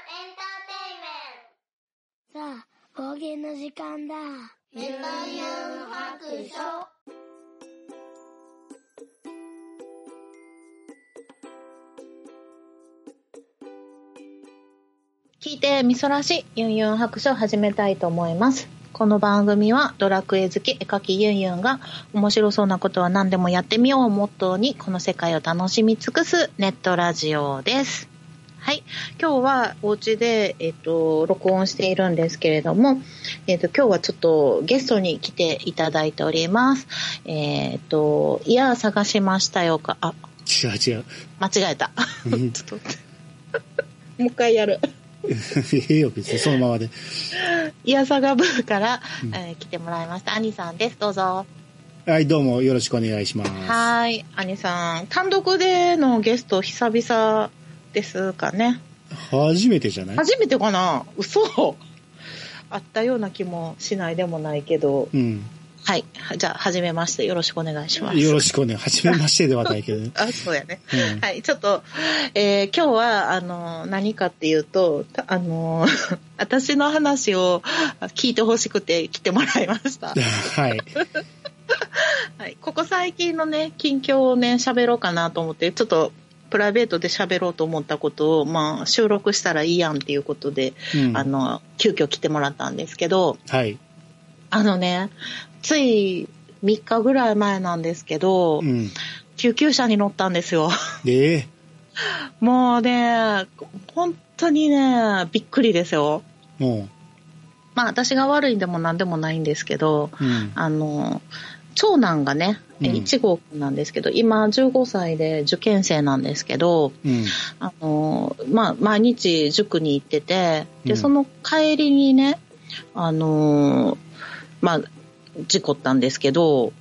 エンターテイメントさあ、方言の時間だ。メタユン白書聞いてみそらしユンユン白書を始めたいと思います。この番組はドラクエ好き絵描きユンユンが面白そうなことは何でもやってみようをモットーにこの世界を楽しみ尽くすネットラジオです。はい。今日はお家で、えっ、と、録音しているんですけれども、えっ、と、今日はちょっとゲストに来ていただいております。えっ、と、いや、探しましたよか、あ、違う違う。間違えた。うん ちょっと。もう一回やる。ええよ、別にそのままで。イヤサガブーから、うんえー来てもらいました。兄さんです。どうぞ。はい、どうもよろしくお願いします。はーい。兄さん。単独でのゲスト久々ですかね。初めてじゃない？初めてかな？嘘あったような気もしないでもないけど。うん。はい。じゃあ、はじめまして。よろしくお願いします。よろしくお願い。初めましてではないけどね。あ、そうやね。うんはい、ちょっと、えー今日は、あの、何かっていうと、たあの、私の話を聞いてほしくて来てもらいました。はい。はい、ここ最近のね、近況をね、喋ろうかなと思って、ちょっと、プライベートで喋ろうと思ったことを、まあ、収録したらいいやんっていうことで、うんあの、急遽来てもらったんですけど、はい。あのね、つい3日ぐらい前なんですけど、うん。救急車に乗ったんですよ。で、もうね、本当にね、びっくりですよ。もまあ、私が悪いんでも何でもないんですけど、う、うん。あの、長男がね、うん1号なんですけど、今15歳で受験生なんですけど、うん。あの、まあ、毎日塾に行ってて、で、うんその帰りにね、あの、まあ、事故ったんですけど、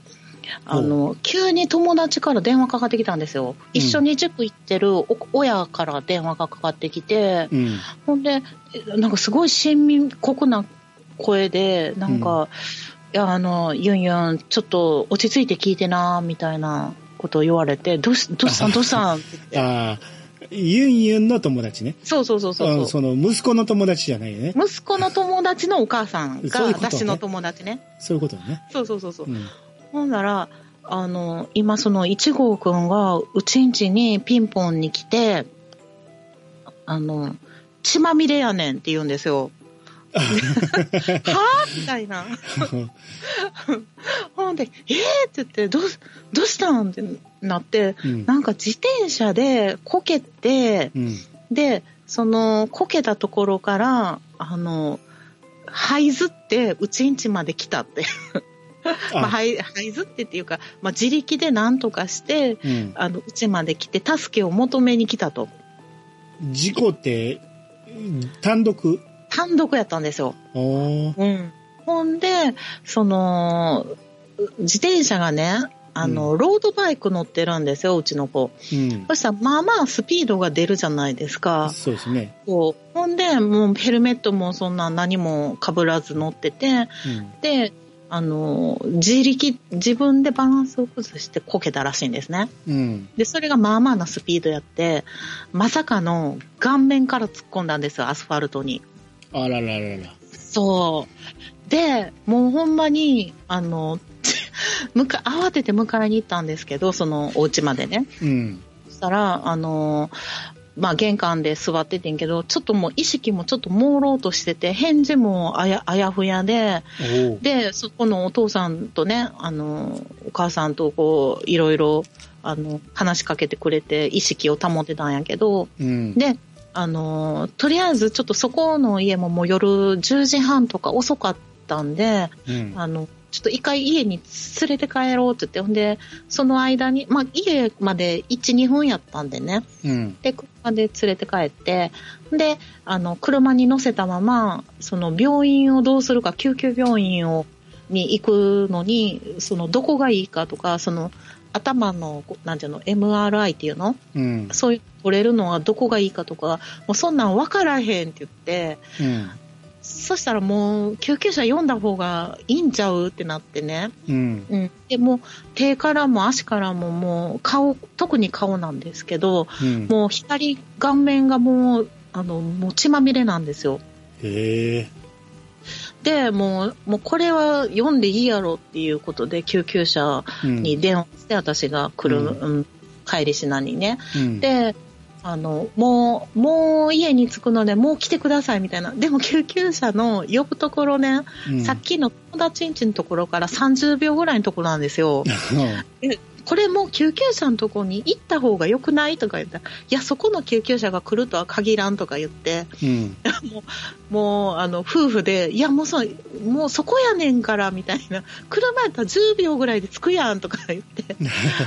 あの、急に友達から電話かかってきたんですよ。一緒に塾行ってるお親から電話がかかってきて、うん。ほんで、えなんかすごい親民国な声で、なんか、いや、あの、ユンユン、ちょっと落ち着いて聞いてな、みたいなことを言われて、どうしどうした？んどうした？んって言って。ああ、ユンユンの友達ね。そうそうそうそうあその息子の友達じゃないよね。息子の友達のお母さんが 私の友達ね。そういうことね。そうそうそうそう。うん。ほんなら、あの、今その1号くんがうちんちにピンポンに来て、あの、血まみれやねんって言うんですよ。はぁみたいな。ほんで、えーって言って、どう、どうしたん？ってなって、うん。なんか自転車でこけて、うん。で、そのこけたところから、あの、這いずってうちんちまで来たって。ま あ、あ、はい、はいずってっていうか、まあ、自力で何とかして、うん。あの、うちまで来て、助けを求めに来たと。事故って、単独？単独やったんですよ。うん。ほんで、その、自転車がね、あの、ロードバイク乗ってるんですよ、うちの子。うん。そしたら、まあまあスピードが出るじゃないですか。そうですね。こうほんで、もうヘルメットもそんな何も被らず乗ってて、うん。で、あの、自力、自分でバランスを崩してこけたらしいんですね。うん。で、それがまあまあなスピードやって、まさかの顔面から突っ込んだんですよ、アスファルトに。あらららら。そう。で、もうほんまに、あの、向か慌てて迎えに行ったんですけど、そのお家までね。うん。そしたら、あの、まあ玄関で座っててんけど、ちょっともう意識もちょっと朦朧としてて、返事もあやあやふやで。で、そこのお父さんとね、あの、お母さんとこう、いろいろ、あの、話しかけてくれて、意識を保ってたんやけど、うん。で、あの、とりあえずちょっとそこの家ももう夜10時半とか遅かったんで、うん。あの、ちょっと一回家に連れて帰ろうって言って、ほんで、その間に、まあ家まで1、2分やったんでね、うん。で、車で連れて帰って、で、あの、車に乗せたまま、その病院をどうするか、救急病院を、に行くのに、その、どこがいいかとか、その、頭の、なんていうの、MRI っていうの？うん。そういう、取れるのはどこがいいかとか、もうそんなん分からへんって言って、うん。そしたらもう、救急車読んだ方がいいんちゃうってなってね。うん。うん。でも、手からも足からももう、顔、特に顔なんですけど、うん。もう光、顔面がもうあの、もう血まみれなんですよ。へえ。で、もう、もうこれは読んでいいやろっていうことで、救急車うんに電話して、私が来る、うんうん帰りしなにね。うん、で、あの、もう、もう家に着くので、もう来てくださいみたいな。でも救急車の呼ぶところね、うんさっきの友達んちのところから30秒ぐらいのところなんですよ。これもう救急車のところに行った方が良くないとか言ったら、いや、そこの救急車が来るとは限らんとか言って、うん。もう、もう、あの、夫婦で、いや、もうそう、もうそこやねんから、みたいな。車やったら10秒ぐらいで着くやんとか言って。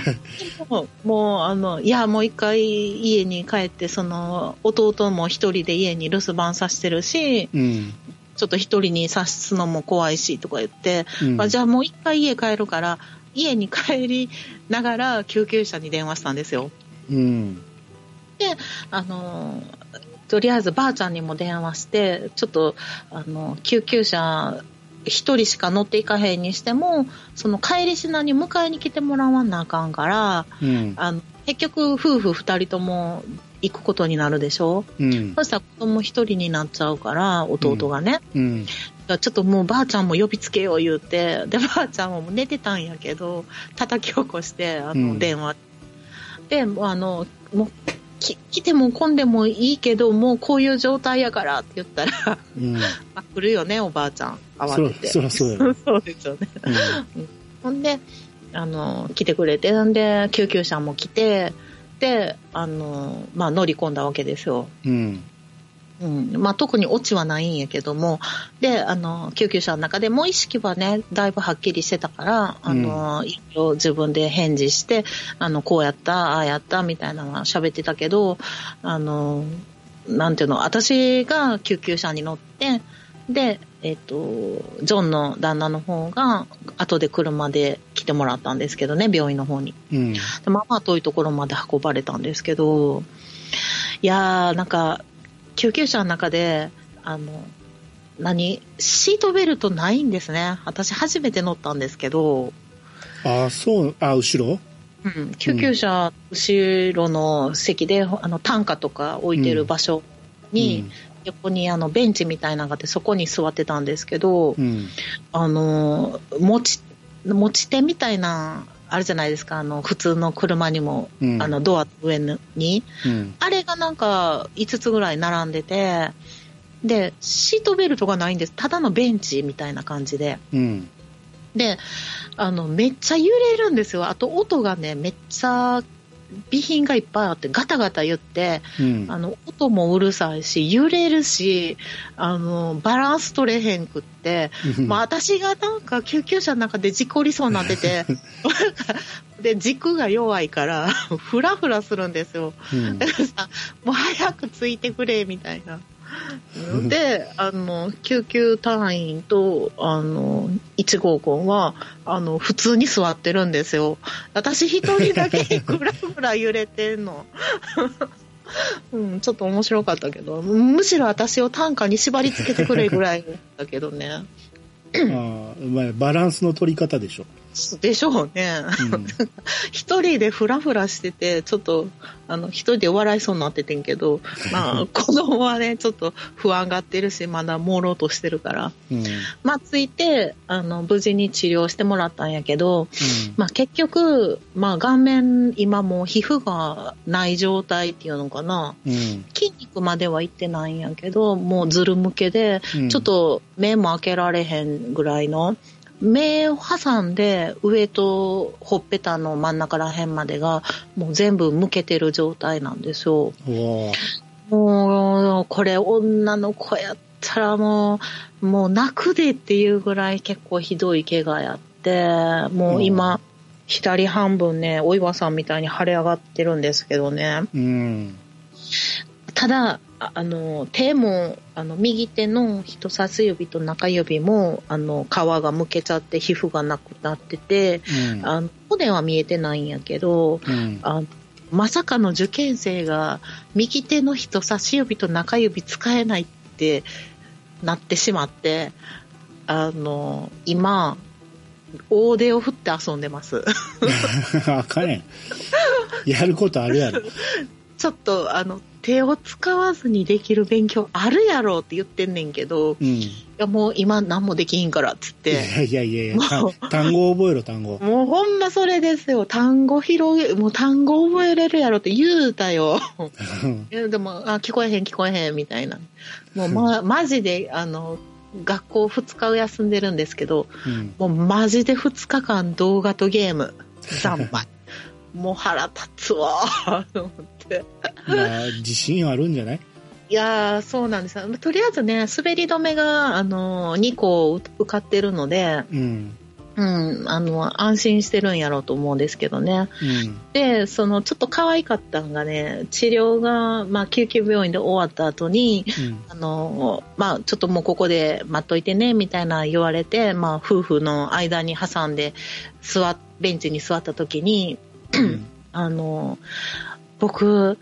もう、もうあの、いや、もう一回家に帰って、その、弟も一人で家に留守番させてるし、うん。ちょっと一人にさすのも怖いし、とか言って、うんあじゃあもう一回家帰るから、家に帰りながら救急車に電話したんですよ。うん。あのとりあえずばあちゃんにも電話して、ちょっとあの救急車一人しか乗っていかへんにしても、その帰りしなに迎えに来てもらわなあかんから、うん。あの結局、夫婦二人とも行くことになるでしょ、うん。そしたら子供一人になっちゃうから、弟がね、うん。ちょっともうばあちゃんも呼びつけよう言うて、で、ばあちゃんも寝てたんやけど、叩き起こして、あうんの、電話。で、もうあの、もう、き来ても来んでもいいけど、もうこういう状態やからって言ったら、うん。あ、来るよね、おばあちゃん。慌てて。そらそう。そうですよね。うん。ほんで、あの、来てくれて、んで、救急車も来て、で、あの、まあ、乗り込んだわけですよ。うん。うんまあ、特にオチはないんやけども、で、あの、救急車の中でもう意識はね、だいぶはっきりしてたから、あの、いろいろ自分で返事して、あの、こうやった、ああやった、みたいなのは喋ってたけど、あの、なんていうの、私が救急車に乗って、で、えっ、と、ジョンの旦那の方が、後で車で来てもらったんですけどね、病院の方に。うん。でまあまあ遠いところまで運ばれたんですけど、いやー、なんか、救急車の中で、あの、何？シートベルトないんですね。私初めて乗ったんですけど、あ、そう、あ、後ろ？うん、救急車後ろの席で、あの、担架とか置いてる場所に、横にあのベンチみたいなのがあって、そこに座ってたんですけど、うん。あの、持ち、持ち手みたいな、あるじゃないですか、あの、普通の車にも、うん。あの、ドアの上に、うん。あれがなんか5つぐらい並んでて、で、シートベルトがないんです。ただのベンチみたいな感じで。うん。で、あの、めっちゃ揺れるんですよ。あと音がね、めっちゃ、備品がいっぱいあって、ガタガタ言って、うん。あの、音もうるさいし、揺れるし、あの、バランス取れへんくって、まあ、私がなんか救急車の中で事故りそうになってて、で、軸が弱いから、ふらふらするんですよ。うんだからさ、もう早く着いてくれ、みたいな。で、あの、救急隊員と、あの、1号君は、あの、普通に座ってるんですよ。私一人だけぐらぐら揺れてんの。うん、ちょっと面白かったけど、むしろ私を担架に縛り付けてくれぐらいだけどね。あまあ、バランスの取り方でしょ。でしょうね。うん。一人でフラフラしてて、ちょっと、あの、一人で笑いそうになっててんけど、まあ、子供はね、ちょっと不安がってるし、まだ朦朧としてるから。うん。まあ、ついて、あの、無事に治療してもらったんやけど、まあ、結局、まあ、顔面、今もう皮膚がない状態っていうのかな。うん。筋肉まではいってないんやけど、もうずる向けで、うんちょっと目も開けられへんぐらいの、目を挟んで上とほっぺたの真ん中らへんまでがもう全部向けてる状態なんですよ。もう、これ女の子やったらもう、もう泣くでっていうぐらい結構ひどい怪我やって、もう今、左半分ね、お岩さんみたいに腫れ上がってるんですけどね。うん。ただ、ああの、手も、あの、右手の人差し指と中指も、あの、皮がむけちゃって皮膚がなくなってて、うん。あの、骨は見えてないんやけど、うん。あまさかの受験生が右手の人差し指と中指使えないってなってしまって、あの、今、大手を振って遊んでます。あか。やることあるやろ。ちょっと、あの、手を使わずにできる勉強あるやろって言ってんねんけど、うん。いやもう今何もできひんからっつっいて。やいやいやいや、単語覚えろ、単語。もうほんまそれですよ。単語広げ、もう単語覚えれるやろって言うたよ。でも、あ、聞こえへん聞こえへんみたいな。もうま、マジで、あの、学校2日休んでるんですけど、うん。もうマジで2日間動画とゲーム、三昧。もう腹立つわーと思って。まあ、自信あるんじゃない？いやー、そうなんですよ。とりあえずね、滑り止めが、あの、2個受かってるので、うん。うん、あの、安心してるんやろうと思うんですけどね。うん。で、その、ちょっと可愛かったんがね、治療が、まあ、救急病院で終わった後に、うん。あの、まあ、ちょっともうここで待っといてね、みたいな言われて、まあ、夫婦の間に挟んで、座っ、ベンチに座った時に、うん。あの、僕、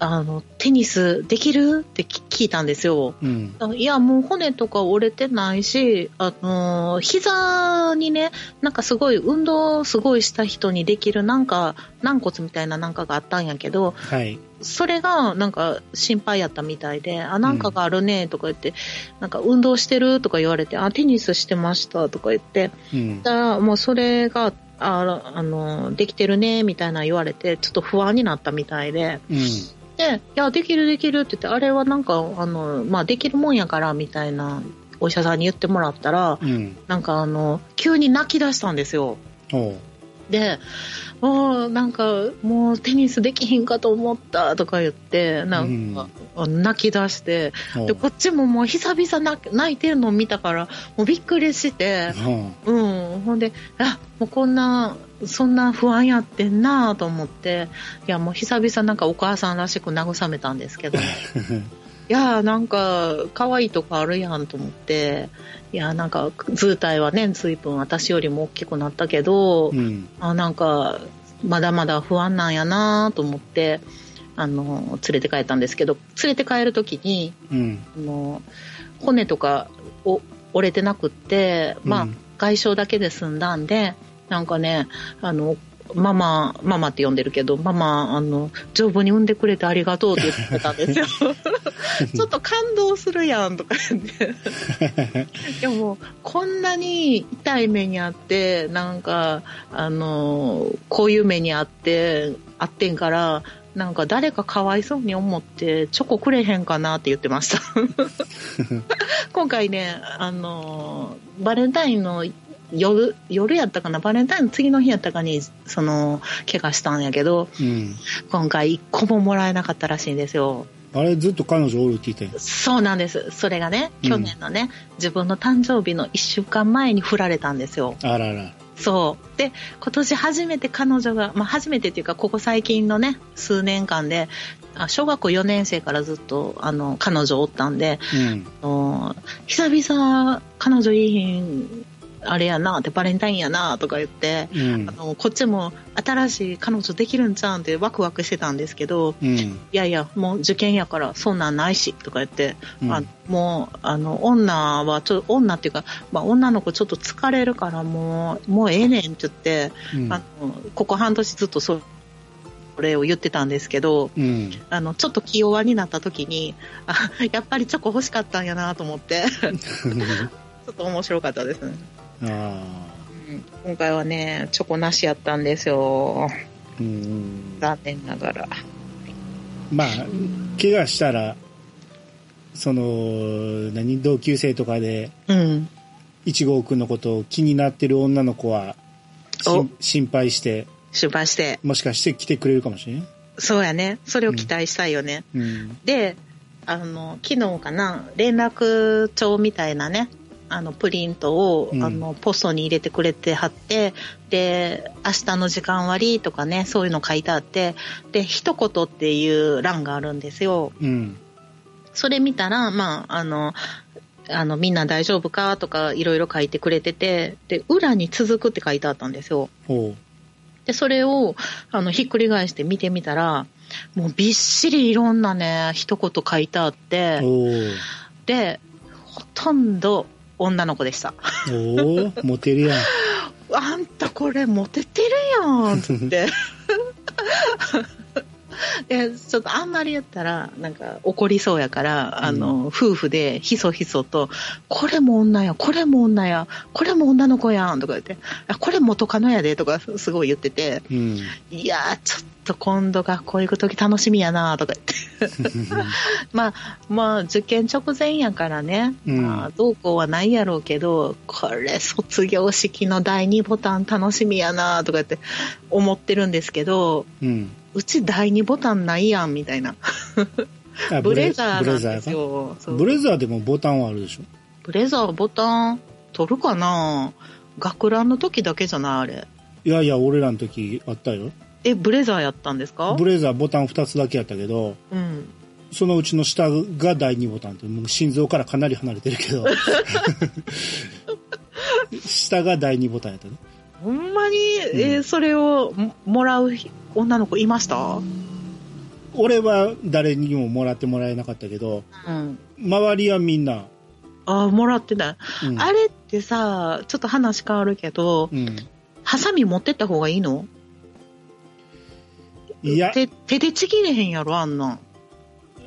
あの、テニスできる？ってき聞いたんですよ。うん。いや、もう骨とか折れてないし、あのー膝にね、なんかすごい運動すごいした人にできるなんか軟骨みたいななんかがあったんやけど、はい。それがなんか心配やったみたいで、あ、なんかがあるねとか言って、なんか運動してるとか言われて、あ、テニスしてましたとか言って、うん。だからもうそれが、あ、あの、できてるねみたいな言われて、ちょっと不安になったみたいで、うん。で、いや、できるできるって言って、あれはなんか、あの、まあ、できるもんやから、みたいな、お医者さんに言ってもらったら、うん。なんかあの、急に泣き出したんですよ。で、もうなんか、もうテニスできひんかと思ったとか言って、なんか、泣き出して、で、こっちももう久々泣泣いてるのを見たから、もうびっくりして、うんうん、ほんで、あ、もうこんな、そんな不安やってんなと思って、いや、もう久々なんかお母さんらしく慰めたんですけど、いやーなんか、可愛いとこあるやんと思って、いやーなんか、図体はね、随分私よりも大きくなったけど、うん。あなんか、まだまだ不安なんやなと思って、あの、連れて帰ったんですけど、連れて帰るときに、うん。あの骨とかお折れてなくって、まあ、うん外傷だけで済んだんで、なんかね、あの、ママ、ママって呼んでるけど、ママ、あの、丈夫に産んでくれてありがとうって言ってたんですよ。ちょっと感動するやんとか言って。でも、こんなに痛い目にあって、なんか、あの、こういう目にあって、あってんから、なんか誰かかわいそうに思って、チョコくれへんかなって言ってました。今回ね、あの、バレンタインの夜、夜やったかな、バレンタインの次の日やったかに、その、怪我したんやけど、うん。今回一個ももらえなかったらしいんですよ。あれ、ずっと彼女おるって言ってんそうなんです。それがね、うん去年のね、自分の誕生日の1週間前に振られたんですよ。あらら。そう。で、今年初めて彼女が、まあ初めてっていうか、ここ最近のね、数年間で、あ小学校4年生からずっと、あの、彼女おったんで、うん。あの久々彼女いいひん、あれやなって、バレンタインやなとか言って、うんあ。の、こっちも新しい彼女できるんちゃうんってワクワクしてたんですけど、うん。いやいや、もう受験やからそんなんないし、とか言って、うんあもう、あの、女はちょっと、女っていうか、まあ女の子ちょっと疲れるからもう、もうええねんって言って、うんあの、ここ半年ずっとそれを言ってたんですけど、うん。あの、ちょっと気弱になった時に、あ、やっぱりチョコ欲しかったんやなと思って、ちょっと面白かったですね。今回はね、チョコなしやったんですよ。うん。残念ながら。まあ、怪我したら、その、何、同級生とかで、うん。一号くんのことを気になってる女の子は、心配して、失敗して。もしかして来てくれるかもしれん？そうやね。それを期待したいよね。うん。で、あの、昨日かな、連絡帳みたいなね、あの、プリントを、うんあの、ポストに入れてくれて貼って、で、明日の時間割とかね、そういうの書いてあって、で、一言っていう欄があるんですよ。うん。それ見たら、まあ、あの、あの、みんな大丈夫かとかいろいろ書いてくれてて、で、裏に続くって書いてあったんですよ。ほで、それを、あの、ひっくり返して見てみたら、もうびっしりいろんなね、一言書いてあっう。て。で、ほとんど女の子でした。おお、モテるやん。あんたこれモテてるやんつって。で、ちょっとあんまり言ったら、なんか怒りそうやから、あの、夫婦でひそひそと、これも女や、これも女や、これも女の子やんとか言って、あこれ元カノやでとかすごい言ってて、うん。いやー、ちょっと今度学校行くとき楽しみやなとか言って。まあ、まあ、受験直前やからね、うんまあ、どうこうはないやろうけど、これ卒業式の第2ボタン楽しみやなとかって思ってるんですけど、うん。うち第2ボタンないやんみたいな。あ ブレザーなんですよ。ブレザーでもボタンはあるでしょ？ブレザーボタン取るかな？学ランの時だけじゃないあれ。いやいや、俺らの時あったよ。え、ブレザーやったんですか？ブレザーボタン2つだけやったけど、うん。そのうちの下が第2ボタンって、もう心臓からかなり離れてるけど、下が第2ボタンやったね。ほんまに、えーそれをももらう女の子いました？俺は誰にももらってもらえなかったけど、うん。周りはみんな、あーもらってない。うん。あれってさ、ちょっと話変わるけど、うん。ハサミ持ってった方がいいの？いや、手手でちぎれへんやろ、あんなん。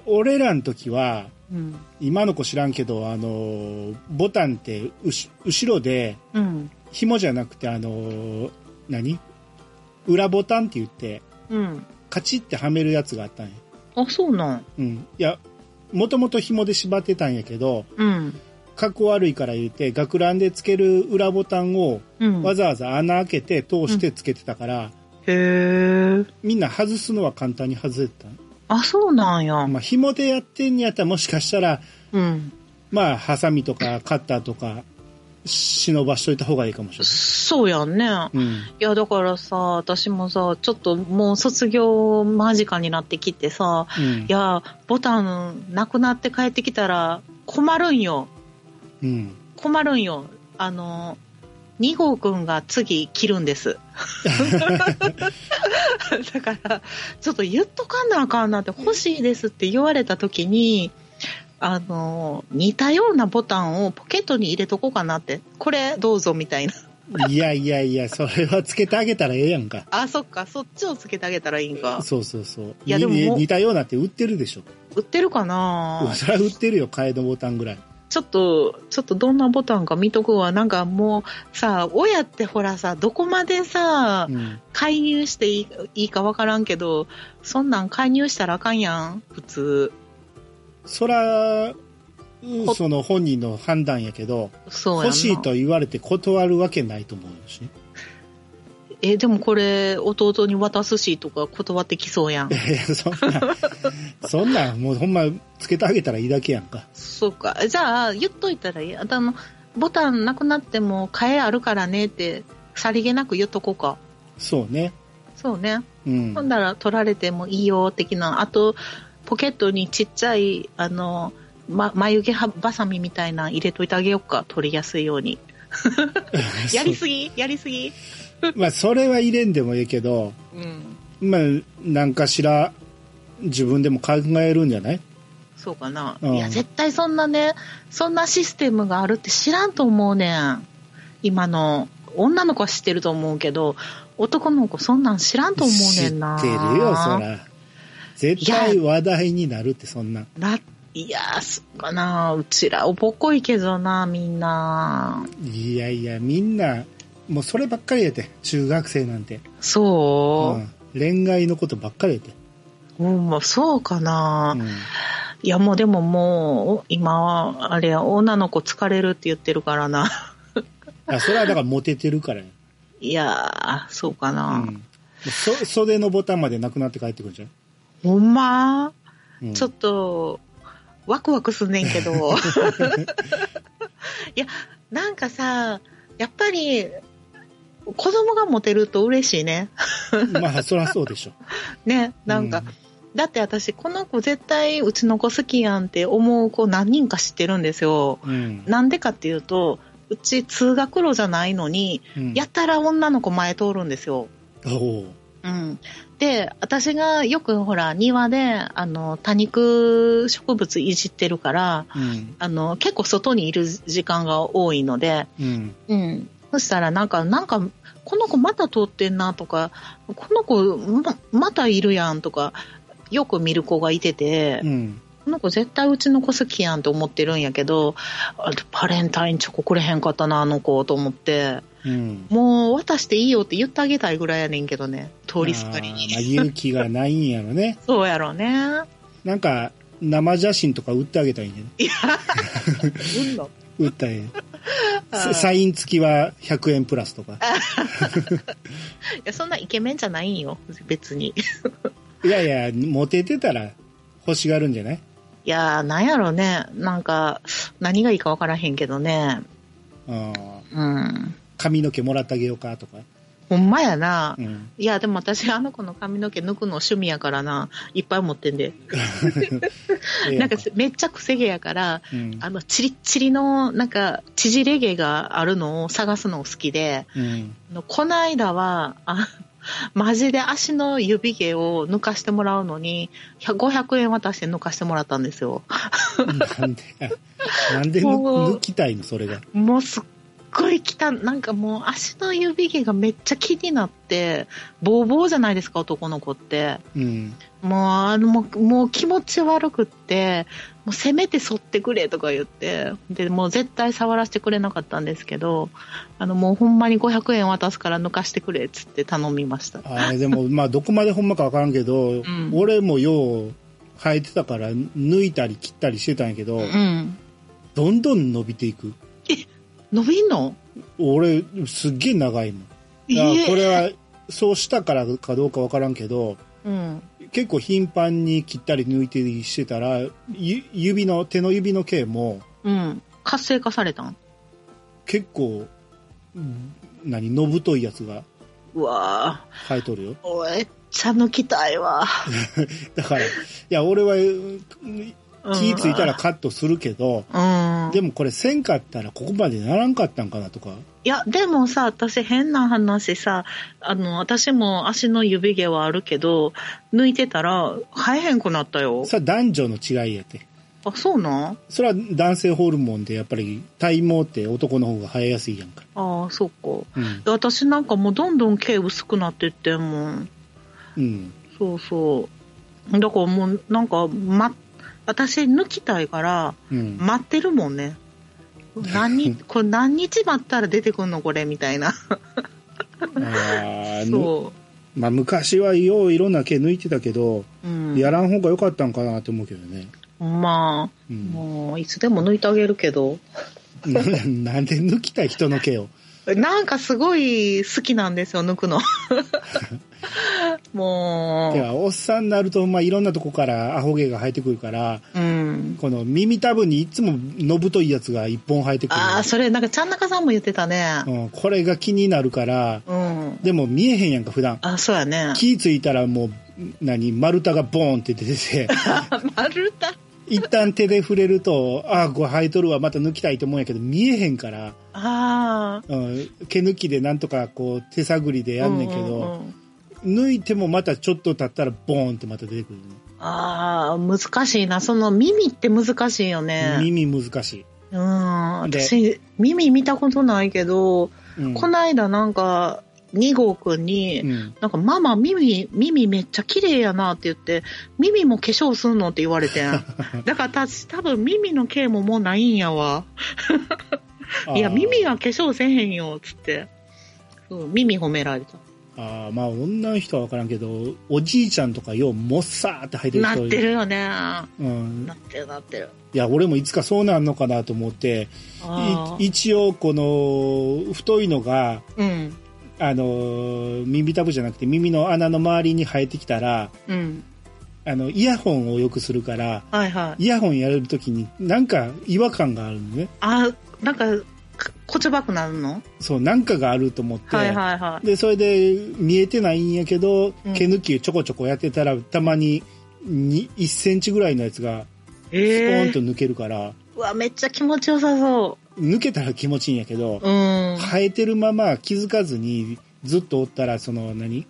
俺らの時は、うん。今の子知らんけど、あの、ボタンってうし後ろで、うん。紐じゃなくて、あの、何？裏ボタンって言って、うん。カチッてはめるやつがあったんや。あ、そうなん。うん。いや、もともと紐で縛ってたんやけど、うん。格好悪いから言って、学ランでつける裏ボタンをうん。わざわざ穴開けて通してつけてたから、へえ。みんな外すのは簡単に外れてた。あ、そうなんや。まあ、紐でやってんやったらもしかしたら、うん。まあ、ハサミとかカッターとか、忍ばしといた方がいいかもしれそうやんね。ない。うん。いや、だからさ、私もさ、ちょっともう卒業間近になってきてさ、うんい。や、ボタンなくなって帰ってきたら困るんよ。うん。困るんよ。あの、2号くんが次切るんです。だから、ちょっと言っとかなあかんなって、欲しいですって言われた時に、あの、似たようなボタンをポケットに入れとこうかなって、これどうぞみたいな。いやいやいや、それはつけてあげたらええやんか。あ、そっか、そっちをつけてあげたらいいんか。そうそうそう。いやでも似たようなって売ってるでしょ。売ってるかな それは売ってるよ、替えのボタンぐらい。ちょっと、ちょっとどんなボタンか見とくわ。なんかもうさ、親ってほらさ、どこまでさ、うん。介入していいいいかわからんけど、そんなん介入したらあかんやん、普通。そら、ほその本人の判断やけど、欲しいと言われて断るわけないと思うし。え、でもこれ、弟に渡すしとか断ってきそうやん そんな、そんなん、もうほんま、つけてあげたらいいだけやんか。そうか。じゃあ、言っといたらいい。あとあの、ボタンなくなっても替えあるからねって、さりげなく言っとこうか。そうね。そうね。うんほ。んだら取られてもいいよ、的な。あと、ポケットにちっちゃい、あの、ま、眉毛はばさみみたいなの入れといてあげようか。取りやすいように。やりすぎ？やりすぎ？まあ、それは入れんでもいいけど、うん。まあ、なんかしら、自分でも考えるんじゃない？そうかな。うんいや、絶対そんなね、そんなシステムがあるって知らんと思うねん。今の、女の子は知ってると思うけど、男の子そんなん知らんと思うねんな。知ってるよ、そら。絶対話題になるって、そんないや、そうかな。うちらおぼこいけどな、みんな。いやいや、みんな、もうそればっかりやて、中学生なんて。そうう、ん。恋愛のことばっかりやて。うん、まあそうかな。うん。いや、もうでももう、今は、あれや、女の子疲れるって言ってるからな。あ、それはだからモテてるからや。いやー、そうかうな。ん。そ袖のボタンまでなくなって帰ってくるじゃん。ほんま？うん、ちょっと、ワクワクすんねんけど。いや、なんかさ、やっぱり、子供がモテると嬉しいね。まあ、そらそうでしょ。ね、なんか、だって私、この子絶対うちの子好きやんって思う子何人か知ってるんですよ。うん。なんでかっていうと、うち通学路じゃないのに、うん。やったら女の子前通るんですよ。うん。で、私がよくほら、庭で、あの、多肉植物いじってるから、うん。あの、結構外にいる時間が多いので、うん。うん。そしたらなんか、なんか、この子また通ってんなとか、この子ままたいるやんとかよく見る子がいてて、うん。この子絶対うちの子好きやんと思ってるんやけど、あバレンタインチョコくれへんかったな、あの子と思って、うん。もう渡していいよって言ってあげたいぐらいやねんけどね、通りすがりあーまあ、に。勇気がないんやろね。そうやろうね。なんか、生写真とか売ってあげたいんじゃないいや、うんの？売ったらええあーササイン付きは100円プラスとか。いや、そんなイケメンじゃないんよ、別に。いやいや、モテてたら欲しがるんじゃない？いやー、なんやろね。なんか、何がいいかわからへんけどね。うん。うん。髪の毛もらってあげようかとか。ほんまやな。うん。いや、でも私、あの子の髪の毛抜くの趣味やからな。いっぱい持ってんで。ええなんか、めっちゃくせ毛やから、うん。あの、チリッチリの、なんか、縮れ毛があるのを探すの好きで、うん。あのこの間は、あ、マジで足の指毛を抜かしてもらうのに、100 500円渡して抜かしてもらったんですよ。なんで、なんで抜もう抜きたいのそれが？もうすっごい汚い、なんかもう足の指毛がめっちゃ気になって、ボーボーじゃないですか、男の子って。うん。もう、あの、もうもう気持ち悪くって、もうせめて剃ってくれとか言って、で、もう絶対触らせてくれなかったんですけど、あの、もうほんまに500円渡すから抜かしてくれっつって頼みました。あれでも、まあ、どこまでほんまかわからんけど、ん俺もよう生えてたから抜いたり切ったりしてたんやけど、うん。どんどん伸びていく。伸びんの？俺、すっげえ長いもん。いだからえこれは、そうしたからかどうかわからんけど、うん。結構頻繁に切ったり抜いたりしてたら、ゆ指の、手の指の毛もうん。活性化されたん？結構、うん何、のぶといやつがうわ生えとるよ。ぁ。めっちゃ抜きたいわ。だから、いや、俺は、うん気ついたらカットするけど、うん。でもこれせんかったらここまでならんかったんかなとか。いや、でもさ、私変な話さ、あの、私も足の指毛はあるけど、抜いてたら生えへんくなったよ。それは男女の違いやって。あ、そうなんそれは男性ホルモンでやっぱり体毛って男の方が生えやすいやんか。ああ、そっか。うん。私なんかもうどんどん毛薄くなってってんもん。うん。そうそう。だからもうなんか、ま、私抜きたいから、うん。待ってるもんね。何日、これ何日待ったら出てくんのこれみたいな。そまあ昔はよういろんな毛抜いてたけど、う。うん。やらん方が良かったんかなと思うけどね。まあ、うん、もう、いつでも抜いてあげるけど。な なんで抜きたい人の毛を。なんかすごい好きなんですよ、抜くの。もいや、おっさんになると、まあいろんなとこからアホ毛が生えてくるから、う。うん。この耳たぶにいつものぶといやつが一本生えてくる。ああ、それなんかちゃん中さんも言ってたね。うん、これが気になるから、うん。でも見えへんやんか、普段。あ、そうやね。気ぃついたらもう、何、丸太がボーンって出てて、丸太？一旦手で触れると、ああ、これ生えとるわ、また抜きたいと思うんやけど、見えへんから、ああ。うん、毛抜きでなんとかこう手探りでやんねんけど、うんうんうん抜いてもまたちょっと経ったらボーンってまた出てくるの、ああ、難しいな。その耳って難しいよね。耳難しい。うん。で私、耳見たことないけど、うん、こないだなんか、2号くんに、うん、なんか、ママ、耳、耳めっちゃ綺麗やなって言って、耳も化粧すんのって言われてん。だから私、多分耳の毛ももうないんやわ。いや、耳は化粧せへんよ、つって。そう、耳褒められた。あーまあ女の人は分からんけどおじいちゃんとかようもっさーって生えてるな人ってるよね。うんな、ってるなってる。いや俺もいつかそうなんのかなと思って一応この太いのがーうん。あの耳たぶじゃなくて耳の穴の周りに生えてきたらうん。あのイヤホンをよくするからはいはい。イヤホンやるときになんか違和感があるのねあ、なんか、かこちばくなるの？そうなんかがあると思って、はいはいはい。でそれで見えてないんやけど、うん。毛抜きちょこちょこやってたらたまにに1センチぐらいのやつがスポええーンと抜けるから、うわ、めっちゃ気持ちよさそ抜けたら気持ちいいんやけど、う。うん。生えてるまま気づかずにずっとおったらその何？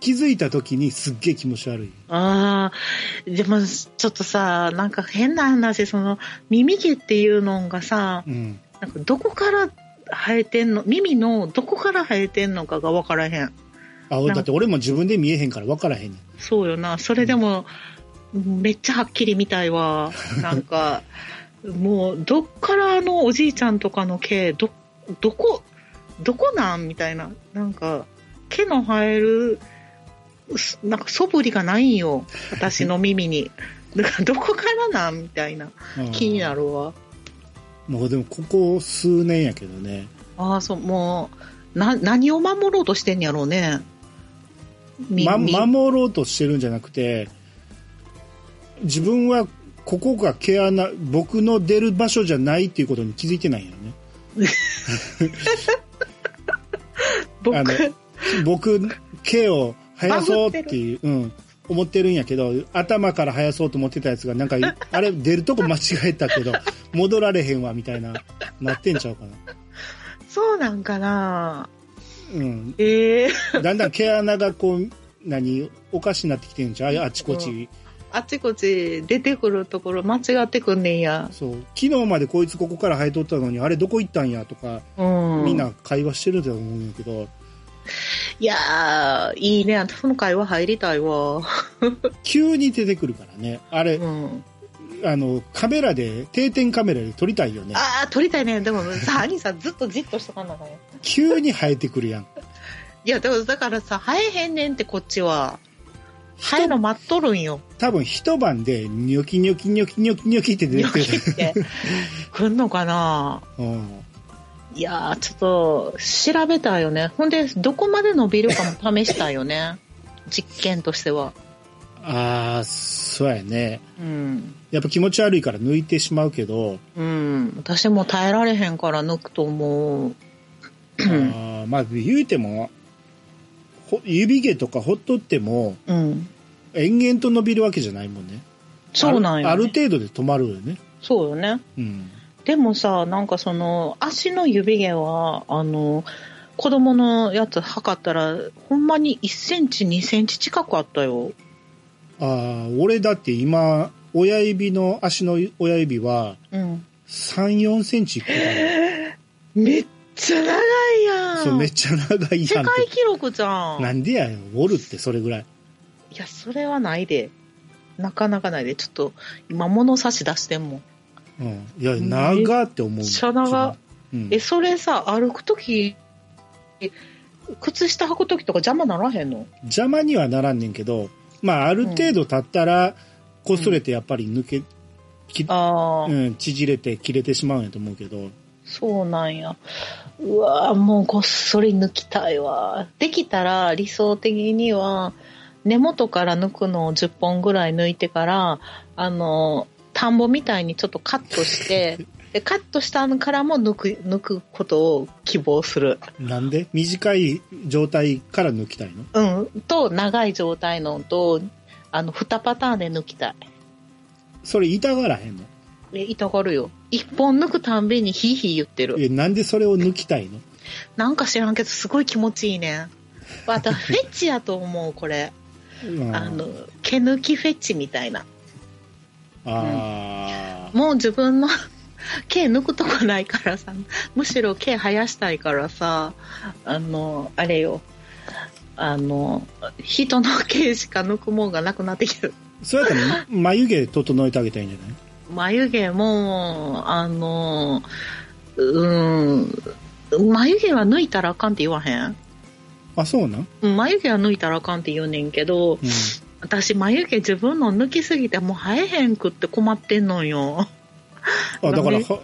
気づいた時にすっげえ気持ち悪い。ああ、でも、ちょっとさ、なんか変な話、その、耳毛っていうのがさ、うんなんかどこから生えてんの、耳のどこから生えてんのかが分からへん。あ、だって俺も自分で見えへんから分からへんねん。そうよな。それでも、めっちゃはっきり見たいわ。なんか、もう、どっからあのおじいちゃんとかの毛、ど、どこ、どこなんみたいな。なんか、毛の生える、すなんか素振りがないんよ。私の耳に。だからどこからなんみたいな。うん気になるわ。もうでもここ数年やけどね。ああ、そう、もう、な、何を守ろうとしてんやろうね。みま、み守ろうとしてるんじゃなくて、自分はここが毛穴、僕の出る場所じゃないっていうことに気づいてないよね。僕、あの僕、毛を生やそうっていう、うん、思ってるんやけど、頭から生やそうと思ってたやつが、なんか、あれ、出るとこ間違えたけど、戻られへんわ、みたいな、なってんちゃうかな。そうなんかなうん。ええだんだん毛穴がこう、何、おかしになってきてんじゃん、あちこち。あっちこっち出てくるところ間違ってくんねんや。そう。昨日までこいつここから生えとったのに、あれどこ行ったんやとか、うん。みん。な会話してると思うんやけど、いやー、いいね。その会話入りたいわ。急に出てくるからね。あれ、うん。あの、カメラで、定点カメラで撮りたいよね。あー、撮りたいね。でもさ、兄さんずっとじっとしとかんなあかんよ急に生えてくるやん。いや、でもだからさ、生えへんねんってこっちは。生えの待っとるんよ。多分一晩で、ニョキニョキニョキニョキニョキって出ニョてキって。来んのかな？うん。いやー、ちょっと、調べたいよね。ほんで、どこまで伸びるかも試したいよね。実験としては。ああ、そうやね。うん。やっぱ気持ち悪いから抜いてしまうけど、うん。私も耐えられへんから抜くと思う。あーまあ言うても、ほ指毛とかほっとっても、うん。延々と伸びるわけじゃないもんね。そうなんよ、ね。あるある程度で止まるよね。そうよね。うん。でもさ、なんかその、足の指毛は、あの、子供のやつ測ったら、ほんまに1センチ、2センチ近くあったよ。ああ、俺だって今、親指の、足の親指は、うん。3、4センチいくからめっちゃ長いやん。そう、めっちゃ長い世やんって。界記録じゃん。なんでやよ、おるって、それぐらい。いや、それはないで。なかなかないで。ちょっと、今物差し出してんもん。うん。いや、長って思う。めっちゃ長うんえ、それさ、歩くとき、靴下履くときとか邪魔ならへんの？邪魔にはならんねんけど、まあ、ある程度経ったら、こすれてやっぱり抜け、きああ、うん、縮れて切れてしまうんやと思うけど、そうなんや。うわもうこっそり抜きたいわ。できたら理想的には、根元から抜くのを10本ぐらい抜いてから、あの、田んぼみたいにちょっとカットして、でカットしたのからも抜く、抜くことを希望する。なんで？短い状態から抜きたいの？うん。と、長い状態のと、あの、2パターンで抜きたい。それ痛がらへんの？え、痛がるよ。一本抜くたんびにヒーヒー言ってる。え、なんでそれを抜きたいの？なんか知らんけど、すごい気持ちいいねん。あと、フェッチやと思う、これ。うんあの、毛抜きフェッチみたいな。あーもう自分の毛抜くとこないからさ、むしろ毛生やしたいからさ、あの、あれよ。あの、人の毛しか抜くもんがなくなってきてる。そうやったら眉毛整えてあげたらいいんじゃない？眉毛も、あの、うん、眉毛は抜いたらあかんって言わへん？あ、そうなん眉毛は抜いたらあかんって言うねんけど、うん。私眉毛自分の抜きすぎてもう生えへんくって困ってんのよ。あ、だから、は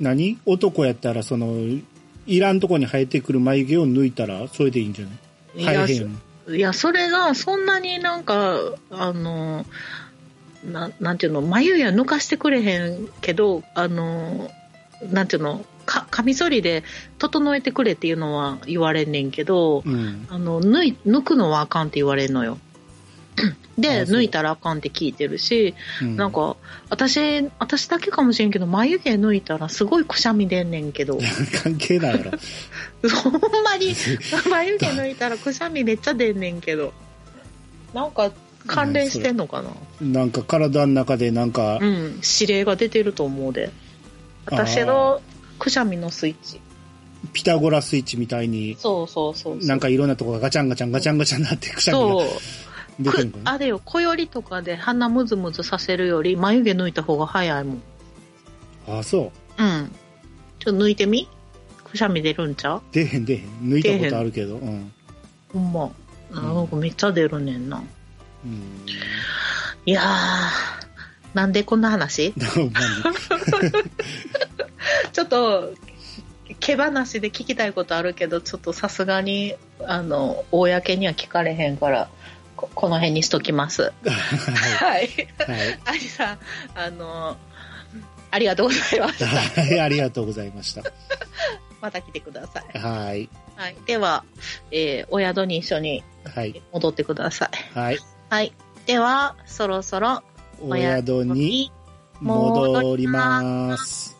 何？男やったら、その、いらんとこに生えてくる眉毛を抜いたら、それでいいんじゃない？いや生えへん。いや、それがそんなになんか、あの、ななんていうの、眉毛は抜かしてくれへんけど、あの、なんていうの、かカミソリで整えてくれっていうのは言われんねんけど、うん。あの抜い抜くのはあかんって言われるのよ。で抜いたらあかんって聞いてるし、うんなんか私私だけかもしれんけど眉毛抜いたらすごいくしゃみ出んねんけど 関係ないやろ。ほんまに 眉毛抜いたらくしゃみめっちゃ出んねんけどなんか関連してんのかな？なんか体の中でなんかう、ん指令が出てると思うで私のくしゃみのスイッチピタゴラスイッチみたいに、そうそうそうそう。なんかいろんなとこがガチャンガチャンガチャンガチャンなってくしゃみそうが。出てるのかな。くあれよ、小よりとかで鼻ムズムズさせるより、眉毛抜いた方が早いもん。あ、そう。うん。ちょっと抜いてみ？くしゃみ出るんちゃう？出へん出へん。抜いたことあるけど。うん。ほんま。なんかめっちゃ出るねんな。うん。いやー、なんでこんな話？ちょっと、毛話で聞きたいことあるけど、ちょっとさすがに、あの、公には聞かれへんから、ここの辺にしときます。ははい。い。はい。アリさん、あの、ありがとうございました。はい、ありがとうございました。また来てください。はい。はい。では、えーお宿に一緒にはい。戻ってください。はい。はい。では、そろそろお宿に戻ります。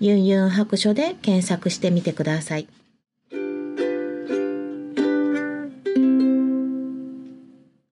ユンユン白書で検索してみてください。